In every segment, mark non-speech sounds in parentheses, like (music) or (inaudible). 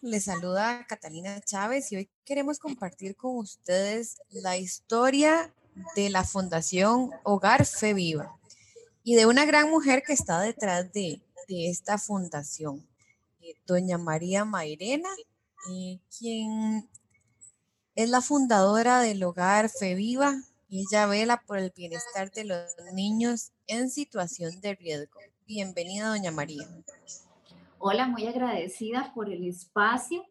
les saluda Catalina Chávez y hoy queremos compartir con ustedes la historia de la Fundación Hogar Fe Viva y de una gran mujer que está detrás de, esta fundación, eh, doña María Mairena, eh, quien es la fundadora del Hogar Fe Viva y ella vela por el bienestar de los niños en situación de riesgo. Bienvenida, doña María. Hola, muy agradecida por el espacio.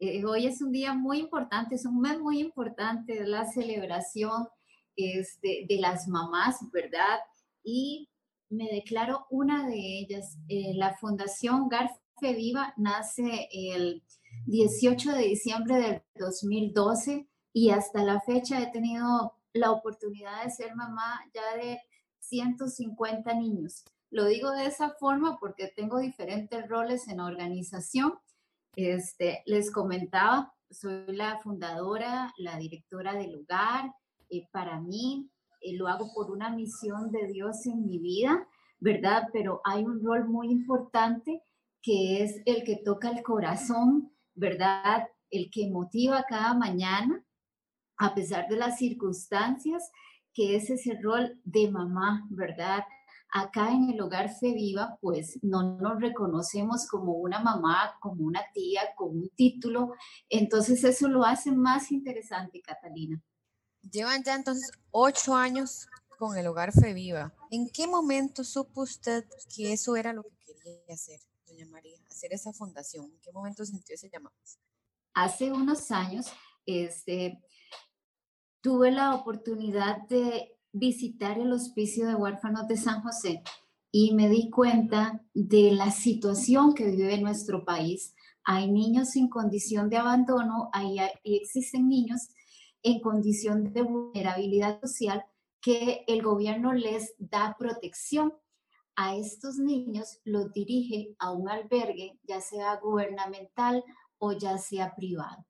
Eh, hoy es un día muy importante, es un mes muy importante de la celebración este, de las mamás, ¿verdad? Y me declaro una de ellas. Eh, la Fundación Garfe Viva nace el 18 de diciembre del 2012 y hasta la fecha he tenido la oportunidad de ser mamá ya de 150 niños. Lo digo de esa forma porque tengo diferentes roles en la organización. Este, les comentaba, soy la fundadora, la directora del lugar. Eh, para mí, eh, lo hago por una misión de Dios en mi vida, ¿verdad? Pero hay un rol muy importante que es el que toca el corazón, ¿verdad? El que motiva cada mañana, a pesar de las circunstancias, que es ese rol de mamá, ¿verdad? Acá en el hogar Fe Viva, pues no nos reconocemos como una mamá, como una tía, con un título. Entonces eso lo hace más interesante, Catalina. Llevan ya entonces ocho años con el hogar Fe Viva. ¿En qué momento supo usted que eso era lo que quería hacer, doña María, hacer esa fundación? ¿En qué momento sintió ese llamado? Hace unos años, este, tuve la oportunidad de visitar el hospicio de huérfanos de San José y me di cuenta de la situación que vive nuestro país. Hay niños sin condición de abandono, y existen niños en condición de vulnerabilidad social que el gobierno les da protección. A estos niños los dirige a un albergue, ya sea gubernamental o ya sea privado.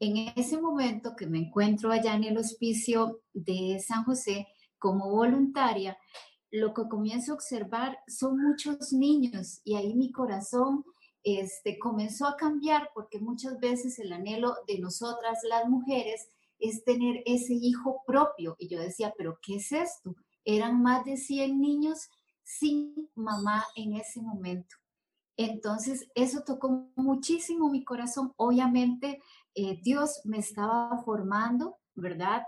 En ese momento que me encuentro allá en el hospicio de San José, como voluntaria, lo que comienzo a observar son muchos niños y ahí mi corazón este, comenzó a cambiar porque muchas veces el anhelo de nosotras las mujeres es tener ese hijo propio. Y yo decía, pero ¿qué es esto? Eran más de 100 niños sin mamá en ese momento. Entonces, eso tocó muchísimo mi corazón. Obviamente, eh, Dios me estaba formando, ¿verdad?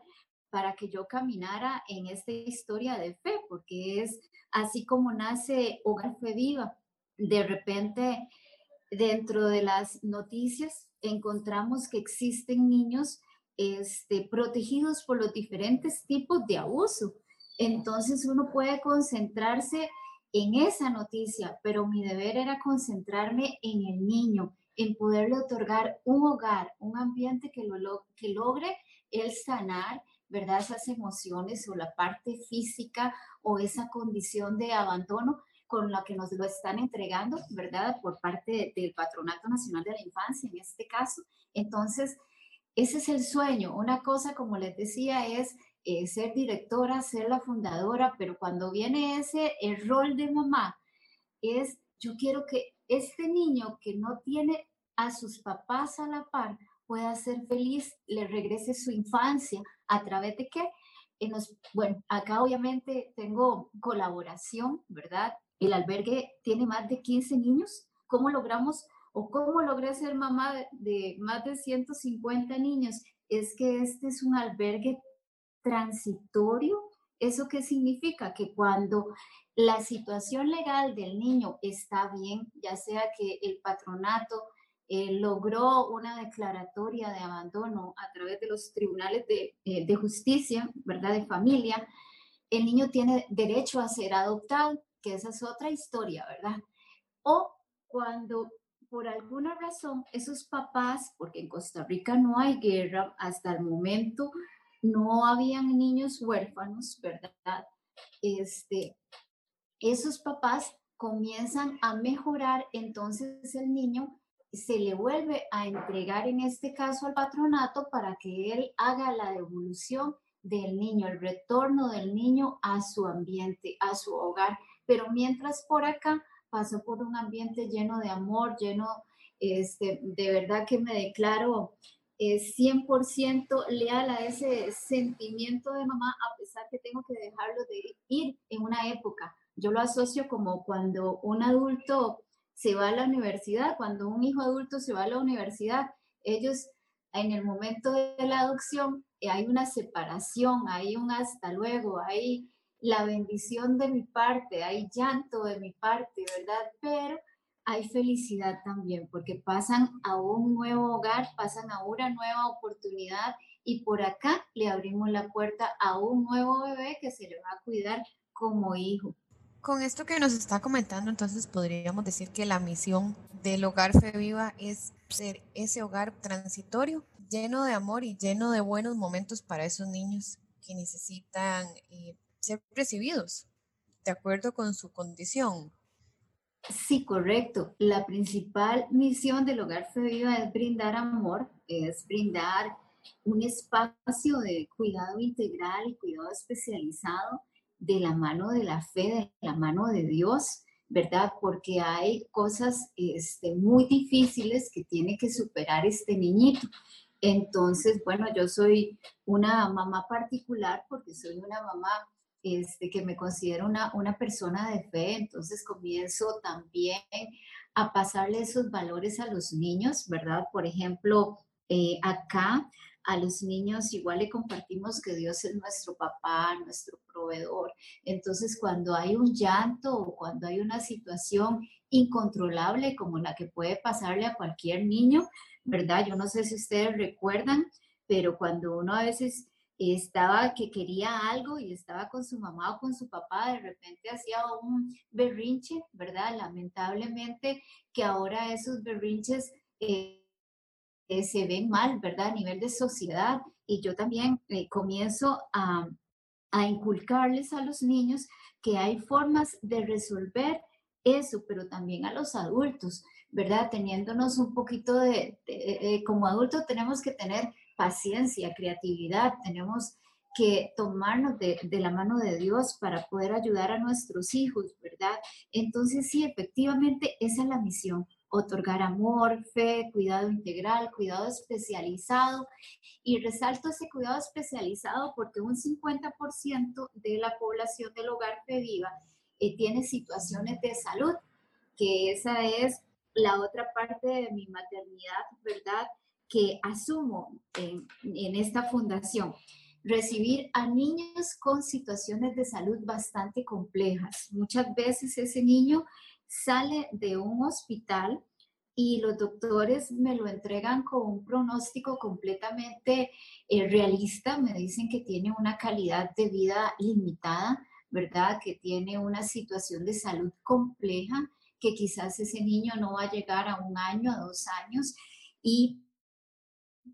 Para que yo caminara en esta historia de fe, porque es así como nace Hogar Fe Viva. De repente, dentro de las noticias, encontramos que existen niños este, protegidos por los diferentes tipos de abuso. Entonces uno puede concentrarse en esa noticia, pero mi deber era concentrarme en el niño, en poderle otorgar un hogar, un ambiente que, lo, que logre el sanar ¿verdad? Esas emociones o la parte física o esa condición de abandono con la que nos lo están entregando, ¿verdad? Por parte del Patronato Nacional de la Infancia, en este caso. Entonces, ese es el sueño. Una cosa, como les decía, es eh, ser directora, ser la fundadora, pero cuando viene ese, el rol de mamá, es yo quiero que este niño que no tiene a sus papás a la par pueda ser feliz, le regrese su infancia, ¿A través de qué? bueno, acá obviamente tengo colaboración, ¿verdad? El albergue tiene más de 15 niños. ¿Cómo logramos o cómo logré ser mamá de, más de 150 niños? Es que este es un albergue transitorio. ¿Eso qué significa? Que cuando la situación legal del niño está bien, ya sea que el patronato eh, logró una declaratoria de abandono a través de los tribunales de, eh, de, justicia, ¿verdad? De familia, el niño tiene derecho a ser adoptado, que esa es otra historia, ¿verdad? O cuando por alguna razón esos papás, porque en Costa Rica no hay guerra, hasta el momento no habían niños huérfanos, ¿verdad? Este, esos papás comienzan a mejorar, entonces el niño se le vuelve a entregar en este caso al patronato para que él haga la devolución del niño, el retorno del niño a su ambiente, a su hogar. Pero mientras por acá pasó por un ambiente lleno de amor, lleno Este, de verdad que me declaro eh, 100% leal a ese sentimiento de mamá, a pesar que tengo que dejarlo de ir en una época. Yo lo asocio como cuando un adulto se va a la universidad, cuando un hijo adulto se va a la universidad, ellos en el momento de la adopción eh, hay una separación, hay un hasta luego, hay la bendición de mi parte, hay llanto de mi parte, ¿verdad? Pero hay felicidad también, porque pasan a un nuevo hogar, pasan a una nueva oportunidad y por acá le abrimos la puerta a un nuevo bebé que se le va a cuidar como hijo. Con esto que nos está comentando, entonces podríamos decir que la misión del hogar Fe Viva es ser ese hogar transitorio, lleno de amor y lleno de buenos momentos para esos niños que necesitan eh, ser recibidos de acuerdo con su condición. Sí, correcto. La principal misión del Hogar Fe Viva es brindar amor, es brindar un espacio de cuidado integral y cuidado especializado de la mano de la fe, de la mano de Dios, ¿verdad? Porque hay cosas este, muy difíciles que tiene que superar este niñito. Entonces, bueno, yo soy una mamá particular porque soy una mamá este, que me considero una, una persona de fe, entonces comienzo también a pasarle esos valores a los niños, ¿verdad? Por ejemplo, eh, acá a los niños igual le compartimos que Dios es nuestro papá, nuestro proveedor. Entonces, cuando hay un llanto o cuando hay una situación incontrolable como la que puede pasarle a cualquier niño, ¿verdad? Yo no sé si ustedes recuerdan, pero cuando uno a veces estaba que quería algo y estaba con su mamá o con su papá, de repente hacía un berrinche, ¿verdad? Lamentablemente que ahora esos berrinches... Eh, eh, se ven mal, ¿verdad? A nivel de sociedad. Y yo también eh, comienzo a, a inculcarles a los niños que hay formas de resolver eso, pero también a los adultos, ¿verdad? Teniéndonos un poquito de, eh, como adultos tenemos que tener paciencia, creatividad, tenemos que tomarnos de, de, la mano de Dios para poder ayudar a nuestros hijos, ¿verdad? Entonces sí, efectivamente, esa es la misión, otorgar amor, fe, cuidado integral, cuidado especializado. Y resalto ese cuidado especializado porque un 50% de la población del hogar Fe Viva eh, tiene situaciones de salud, que esa es la otra parte de mi maternidad, ¿verdad? Que asumo en esta fundación recibir a niños con situaciones de salud bastante complejas. Muchas veces ese niño sale de un hospital y los doctores me lo entregan con un pronóstico completamente eh, realista, me dicen que tiene una calidad de vida limitada, ¿verdad? Que tiene una situación de salud compleja, que quizás ese niño no va a llegar a un año, a dos años. Y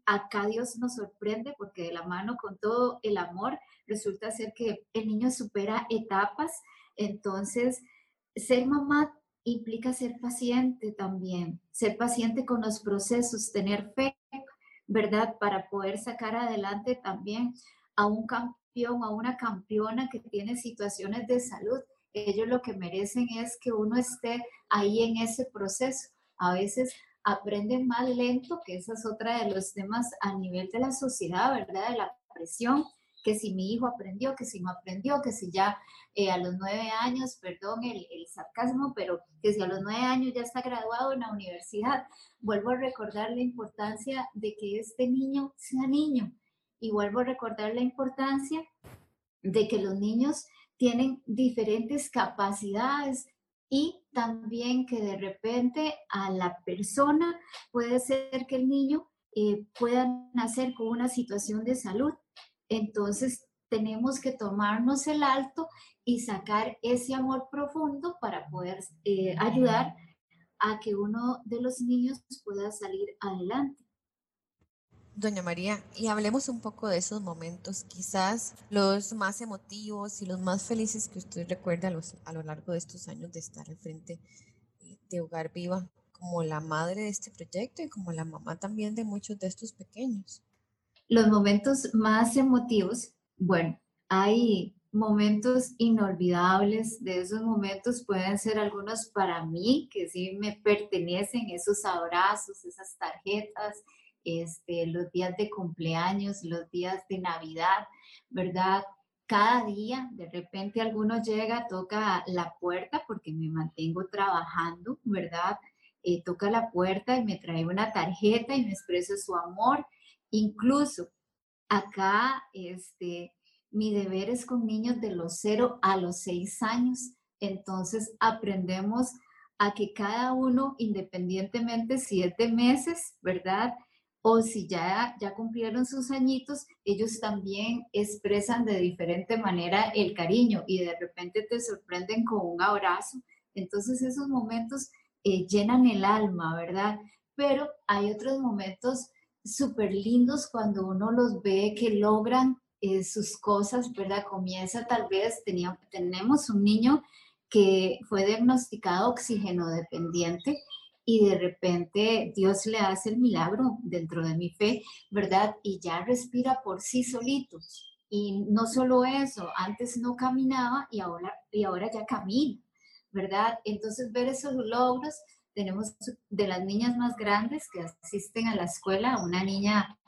acá Dios nos sorprende porque de la mano con todo el amor resulta ser que el niño supera etapas, entonces ser mamá implica ser paciente también, ser paciente con los procesos, tener fe, ¿verdad? Para poder sacar adelante también a un campeón, a una campeona que tiene situaciones de salud. Ellos lo que merecen es que uno esté ahí en ese proceso. A veces aprenden más lento, que esa es otra de los temas a nivel de la sociedad, ¿verdad? De la presión que si mi hijo aprendió, que si no aprendió, que si ya eh, a los nueve años, perdón el, el, sarcasmo, pero que si a los nueve años ya está graduado en la universidad. Vuelvo a recordar la importancia de que este niño sea niño y vuelvo a recordar la importancia de que los niños tienen diferentes capacidades y también que de repente a la persona puede ser que el niño eh, pueda nacer con una situación de salud entonces tenemos que tomarnos el alto y sacar ese amor profundo para poder eh, ayudar a que uno de los niños pueda salir adelante. Doña María, y hablemos un poco de esos momentos, quizás los más emotivos y los más felices que usted recuerda a, lo largo de estos años de estar al frente de Hogar Viva, como la madre de este proyecto y como la mamá también de muchos de estos pequeños. Los momentos más emotivos, bueno, hay momentos inolvidables, de esos momentos pueden ser algunos para mí, que sí me pertenecen, esos abrazos, esas tarjetas, este, los días de cumpleaños, los días de Navidad, ¿verdad? Cada día, de repente alguno llega, toca la puerta porque me mantengo trabajando, ¿verdad? Eh, toca la puerta y me trae una tarjeta y me expresa su amor. Incluso acá, este, mi deber es con niños de los 0 a los 6 años. Entonces aprendemos a que cada uno, independientemente si es de meses, ¿verdad? O si ya, ya cumplieron sus añitos, ellos también expresan de diferente manera el cariño y de repente te sorprenden con un abrazo. Entonces esos momentos eh, llenan el alma, ¿verdad? Pero hay otros momentos súper lindos cuando uno los ve que logran eh, sus cosas, ¿verdad? Comienza tal vez, tenemos un niño que fue diagnosticado oxígeno dependiente y de repente Dios le hace el milagro dentro de mi fe, ¿verdad? Y ya respira por sí solito. Y no solo eso, antes no caminaba y ahora, y ahora ya camina, ¿verdad? Entonces ver esos logros, tenemos de las niñas más grandes que asisten a la escuela, una niña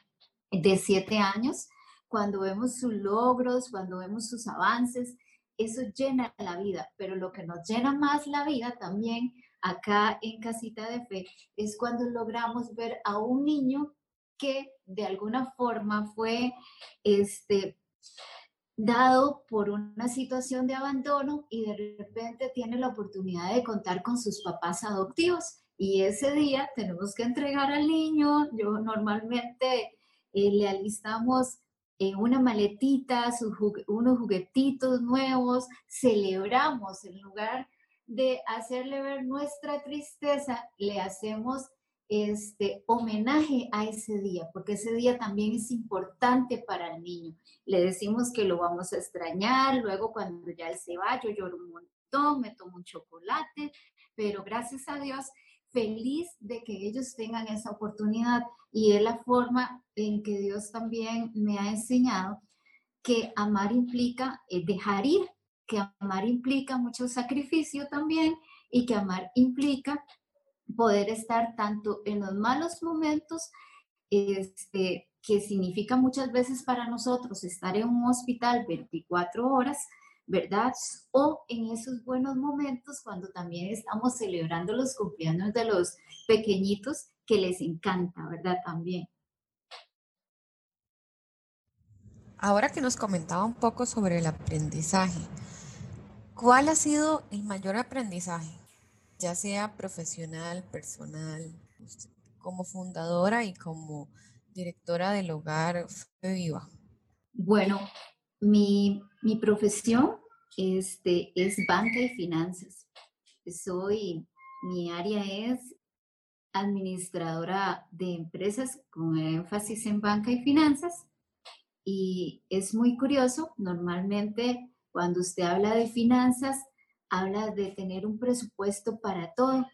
de siete años, cuando vemos sus logros, cuando vemos sus avances, eso llena la vida, pero lo que nos llena más la vida también acá en Casita de Fe es cuando logramos ver a un niño que de alguna forma fue este, dado por una situación de abandono y de repente tiene la oportunidad de contar con sus papás adoptivos. Y ese día tenemos que entregar al niño, yo normalmente eh, le alistamos en una maletita, unos juguetitos nuevos, celebramos en lugar de hacerle ver nuestra tristeza, le hacemos este homenaje a ese día, porque ese día también es importante para el niño. Le decimos que lo vamos a extrañar, luego cuando ya él se va, yo lloro un montón, me tomo un chocolate, pero gracias a Dios feliz de que ellos tengan esa oportunidad y es la forma en que Dios también me ha enseñado que amar implica eh, dejar ir, que amar implica mucho sacrificio también y que amar implica poder estar tanto en los malos momentos, este, que significa muchas veces para nosotros estar en un hospital 24 horas, ¿verdad? O en esos buenos momentos cuando también estamos celebrando los cumpleaños de los pequeñitos que les encanta, ¿verdad? También. Ahora que nos comentaba un poco sobre el aprendizaje, ¿cuál ha sido el mayor aprendizaje, ya sea profesional, personal, como fundadora y como directora del hogar Fe Viva? Bueno, mi, profesión este, es banca y finanzas. Soy, mi área es administradora de empresas con énfasis en banca y finanzas. Y es muy curioso, normalmente cuando usted habla de finanzas, habla de tener un presupuesto para todo,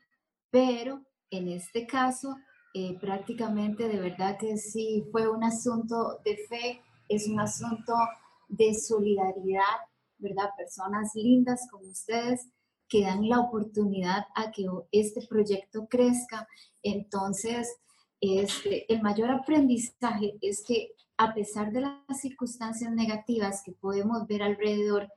pero en este caso, eh, prácticamente de verdad que sí fue un asunto de fe, es un asunto de solidaridad, ¿verdad? Personas lindas como ustedes que dan la oportunidad a que este proyecto crezca. Entonces, este, el mayor aprendizaje es que a pesar de las circunstancias negativas que podemos ver alrededor,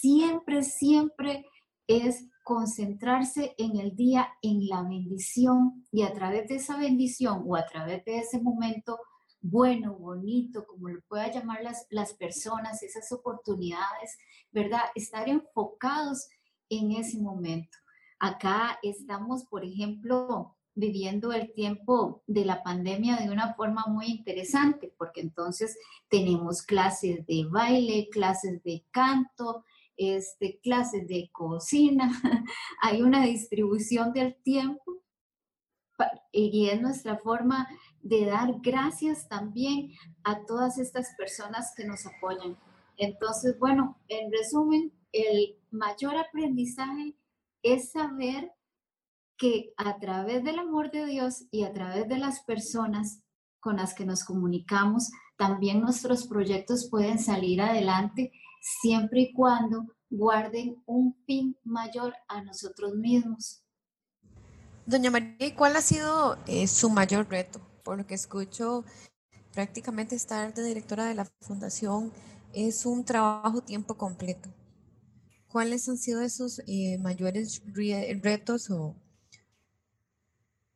siempre, siempre es concentrarse en el día, en la bendición y a través de esa bendición o a través de ese momento bueno, bonito, como lo pueda llamar las, las personas, esas oportunidades, ¿verdad? Estar enfocados en ese momento. Acá estamos, por ejemplo, viviendo el tiempo de la pandemia de una forma muy interesante, porque entonces tenemos clases de baile, clases de canto, este, clases de cocina, (laughs) hay una distribución del tiempo y es nuestra forma de dar gracias también a todas estas personas que nos apoyan. Entonces, bueno, en resumen, el mayor aprendizaje es saber que a través del amor de Dios y a través de las personas con las que nos comunicamos, también nuestros proyectos pueden salir adelante siempre y cuando guarden un fin mayor a nosotros mismos. Doña María, ¿cuál ha sido eh, su mayor reto? Por lo que escucho, prácticamente estar de directora de la fundación es un trabajo tiempo completo. ¿Cuáles han sido esos eh, mayores retos o,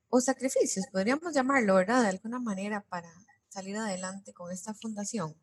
o sacrificios, podríamos llamarlo, ¿verdad? De alguna manera para salir adelante con esta fundación.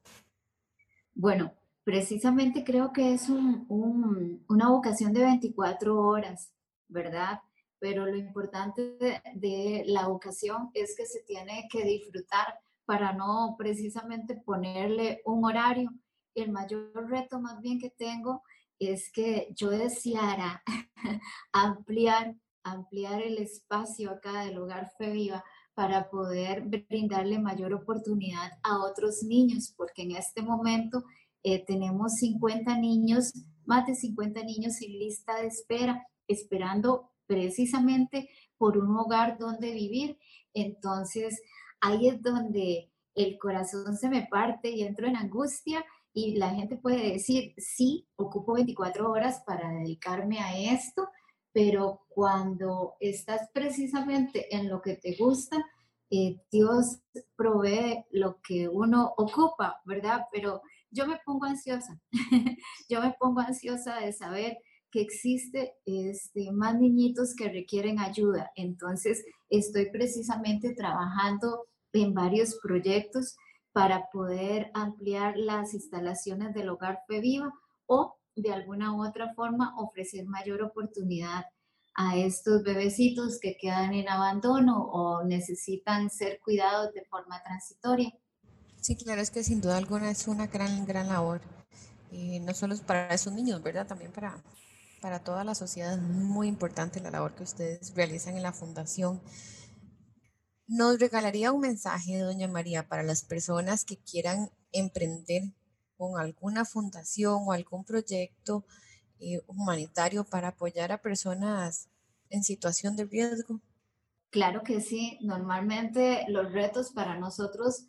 Bueno, precisamente creo que es una vocación de 24 horas, ¿verdad? Pero lo importante de, la vocación es que se tiene que disfrutar para no precisamente ponerle un horario. El mayor reto más bien que tengo es que yo deseara (laughs) ampliar, ampliar el espacio acá del hogar Feviva para poder brindarle mayor oportunidad a otros niños, porque en este momento eh, tenemos 50 niños, más de 50 niños en lista de espera, esperando precisamente por un hogar donde vivir. Entonces, ahí es donde el corazón se me parte y entro en angustia y la gente puede decir, sí, ocupo 24 horas para dedicarme a esto, pero cuando estás precisamente en lo que te gusta, eh, Dios provee lo que uno ocupa, ¿verdad? Pero yo me pongo ansiosa, (laughs) yo me pongo ansiosa de saber que existe este, más niñitos que requieren ayuda. Entonces, estoy precisamente trabajando en varios proyectos para poder ampliar las instalaciones del hogar Fe Viva o de alguna u otra forma ofrecer mayor oportunidad a estos bebecitos que quedan en abandono o necesitan ser cuidados de forma transitoria. Sí, claro, es que sin duda alguna es una gran, gran labor, y no solo para esos niños, ¿verdad? También para, para toda la sociedad es muy importante la labor que ustedes realizan en la fundación. ¿Nos regalaría un mensaje, doña María, para las personas que quieran emprender con alguna fundación o algún proyecto eh, humanitario para apoyar a personas en situación de riesgo? Claro que sí. Normalmente los retos para nosotros,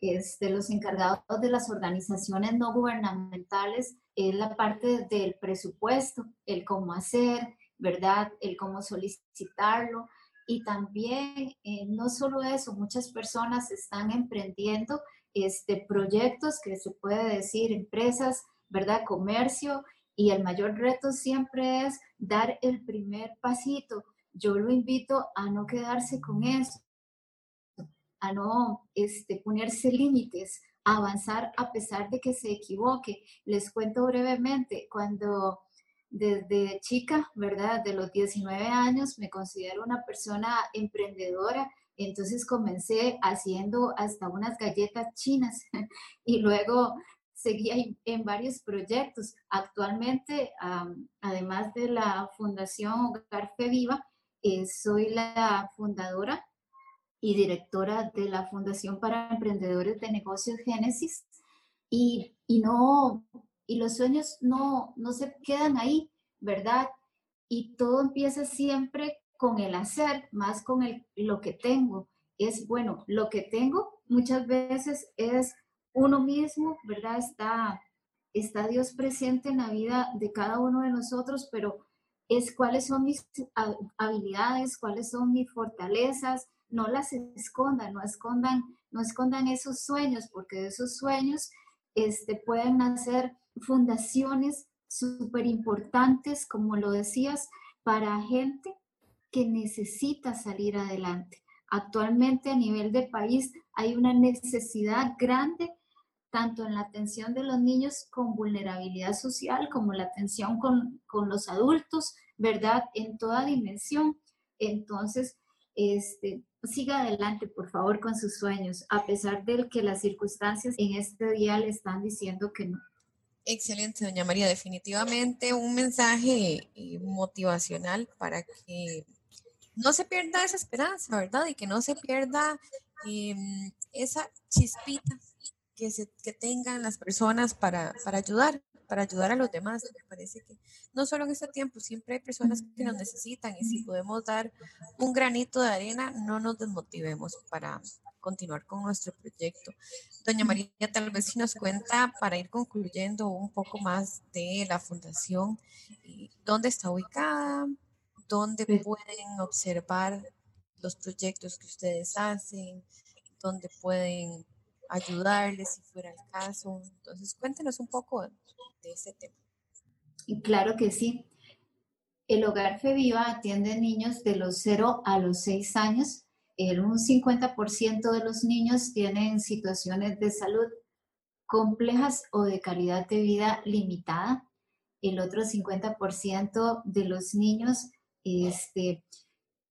este, los encargados de las organizaciones no gubernamentales, es la parte del presupuesto, el cómo hacer, ¿verdad? El cómo solicitarlo. Y también, eh, no solo eso, muchas personas están emprendiendo este, proyectos que se puede decir empresas, ¿verdad? Comercio y el mayor reto siempre es dar el primer pasito. Yo lo invito a no quedarse con eso, a no este, ponerse límites, a avanzar a pesar de que se equivoque. Les cuento brevemente, cuando desde chica, ¿verdad? De los 19 años me considero una persona emprendedora, entonces comencé haciendo hasta unas galletas chinas (laughs) y luego seguía en varios proyectos. Actualmente, además de la Fundación Hogar Viva, eh, soy la fundadora y directora de la Fundación para Emprendedores de Negocios Génesis. Y, no, y los sueños no, no se quedan ahí, ¿verdad? Y todo empieza siempre con el hacer, más con el, lo que tengo. Es bueno, lo que tengo muchas veces es uno mismo, ¿verdad? Está, está Dios presente en la vida de cada uno de nosotros, pero es cuáles son mis habilidades, cuáles son mis fortalezas, no las escondan, no escondan, no escondan esos sueños, porque de esos sueños este, pueden nacer fundaciones súper importantes, como lo decías, para gente que necesita salir adelante. Actualmente a nivel de país hay una necesidad grande tanto en la atención de los niños con vulnerabilidad social como la atención con, los adultos, ¿verdad? En toda dimensión. Entonces, este, siga adelante, por favor, con sus sueños, a pesar de que las circunstancias en este día le están diciendo que no. Excelente, doña María. Definitivamente un mensaje eh, motivacional para que no se pierda esa esperanza, ¿verdad? Y que no se pierda em, esa chispita que, se, que tengan las personas para, para ayudar, para ayudar a los demás. Me parece que no solo en este tiempo, siempre hay personas que nos necesitan y si podemos dar un granito de arena, no nos desmotivemos para continuar con nuestro proyecto. Doña María, tal vez si nos cuenta para ir concluyendo un poco más de la fundación, dónde está ubicada, dónde pueden observar los proyectos que ustedes hacen, dónde pueden ayudarles si fuera el caso. Entonces, cuéntenos un poco de ese tema. Claro que sí. El Hogar Feviva atiende niños de los 0 a los 6 años. un 50% de los niños tienen situaciones de salud complejas o de calidad de vida limitada. El otro 50% de los niños este,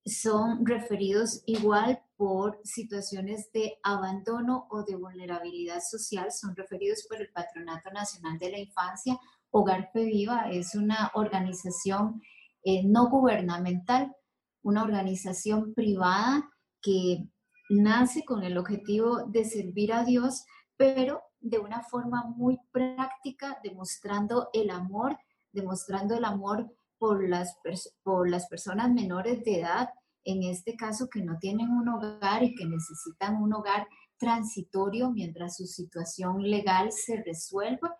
son referidos igual por situaciones de abandono o de vulnerabilidad social, son referidos por el Patronato Nacional de la Infancia. Hogar Viva es una organización eh, no gubernamental, una organización privada que nace con el objetivo de servir a Dios, pero de una forma muy práctica, demostrando el amor, demostrando el amor por las, por las personas menores de edad, en este caso que no tienen un hogar y que necesitan un hogar transitorio mientras su situación legal se resuelva.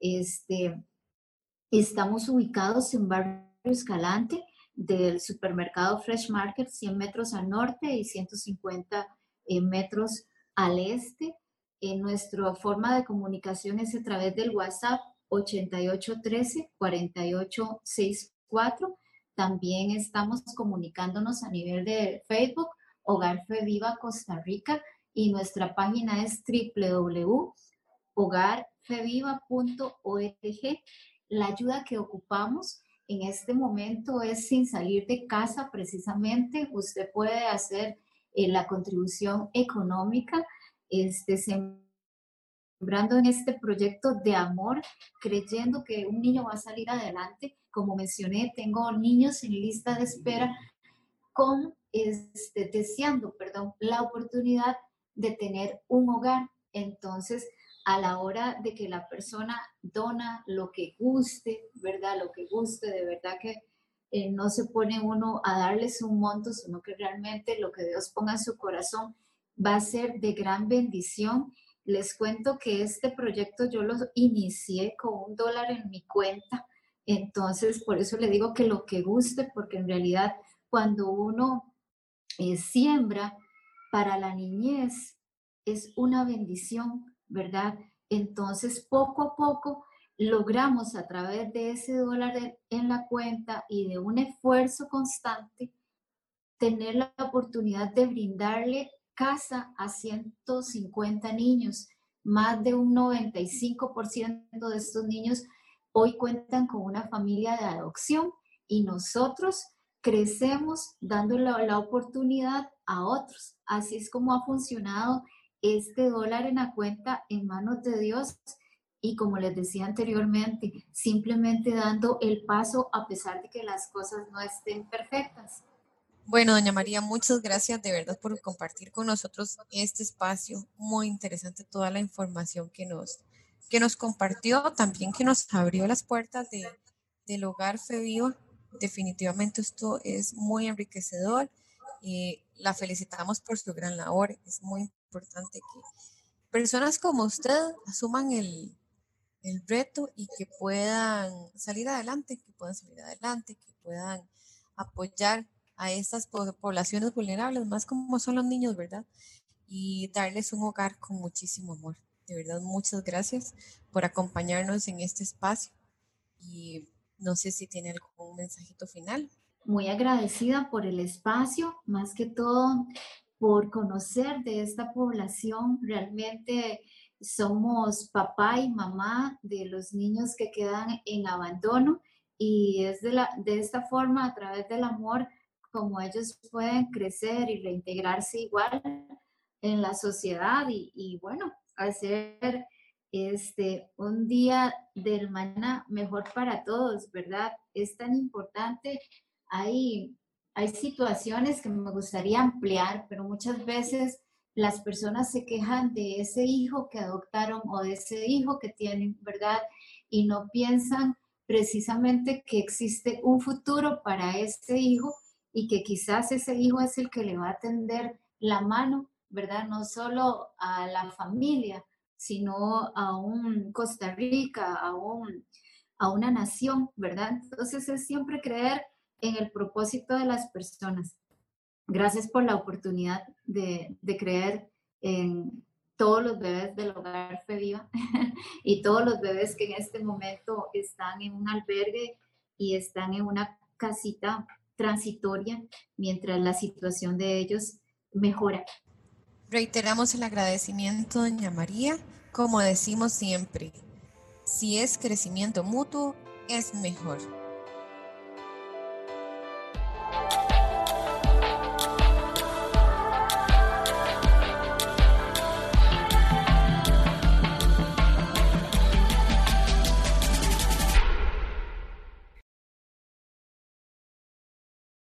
Este, estamos ubicados en Barrio Escalante del supermercado Fresh Market, 100 metros al norte y 150 eh, metros al este. En nuestra forma de comunicación es a través del WhatsApp 8813 4864 también estamos comunicándonos a nivel de Facebook, Hogar Fe Viva Costa Rica, y nuestra página es www.hogarfeviva.org. La ayuda que ocupamos en este momento es sin salir de casa precisamente. Usted puede hacer eh, la contribución económica, este, sembrando en este proyecto de amor, creyendo que un niño va a salir adelante como mencioné, tengo niños en lista de espera con, este, deseando, perdón, la oportunidad de tener un hogar. Entonces, a la hora de que la persona dona lo que guste, ¿verdad? Lo que guste, de verdad que eh, no se pone uno a darles un monto, sino que realmente lo que Dios ponga en su corazón va a ser de gran bendición. Les cuento que este proyecto yo lo inicié con un dólar en mi cuenta entonces, por eso le digo que lo que guste, porque en realidad cuando uno eh, siembra para la niñez es una bendición, ¿verdad? Entonces, poco a poco logramos a través de ese dólar en la cuenta y de un esfuerzo constante tener la oportunidad de brindarle casa a 150 niños. Más de un 95% de estos niños hoy cuentan con una familia de adopción y nosotros crecemos dándole la oportunidad a otros. Así es como ha funcionado este dólar en la cuenta en manos de Dios y como les decía anteriormente, simplemente dando el paso a pesar de que las cosas no estén perfectas. Bueno, doña María, muchas gracias de verdad por compartir con nosotros este espacio. Muy interesante toda la información que nos, que nos compartió, también que nos abrió las puertas de, del hogar Fe Viva. Definitivamente esto es muy enriquecedor y la felicitamos por su gran labor. Es muy importante que personas como usted asuman el, el reto y que puedan salir adelante, que puedan salir adelante, que puedan apoyar a estas poblaciones vulnerables, más como son los niños, ¿verdad? Y darles un hogar con muchísimo amor. De verdad, muchas gracias por acompañarnos en este espacio y no sé si tiene algún mensajito final. Muy agradecida por el espacio, más que todo por conocer de esta población. Realmente somos papá y mamá de los niños que quedan en abandono y es de, la, de esta forma, a través del amor, como ellos pueden crecer y reintegrarse igual en la sociedad y, bueno, hacer este, un día del mañana mejor para todos, ¿verdad? Es tan importante. Hay, hay situaciones que me gustaría ampliar, pero muchas veces las personas se quejan de ese hijo que adoptaron o de ese hijo que tienen, ¿verdad? Y no piensan precisamente que existe un futuro para ese hijo y que quizás ese hijo es el que le va a tender la mano ¿verdad? No solo a la familia, sino a un Costa Rica, a, un, a una nación, ¿verdad? Entonces es siempre creer en el propósito de las personas. Gracias por la oportunidad de, de creer en todos los bebés del hogar Feviva (laughs) y todos los bebés que en este momento están en un albergue y están en una casita transitoria mientras la situación de ellos mejora. Reiteramos el agradecimiento, doña María. Como decimos siempre, si es crecimiento mutuo, es mejor.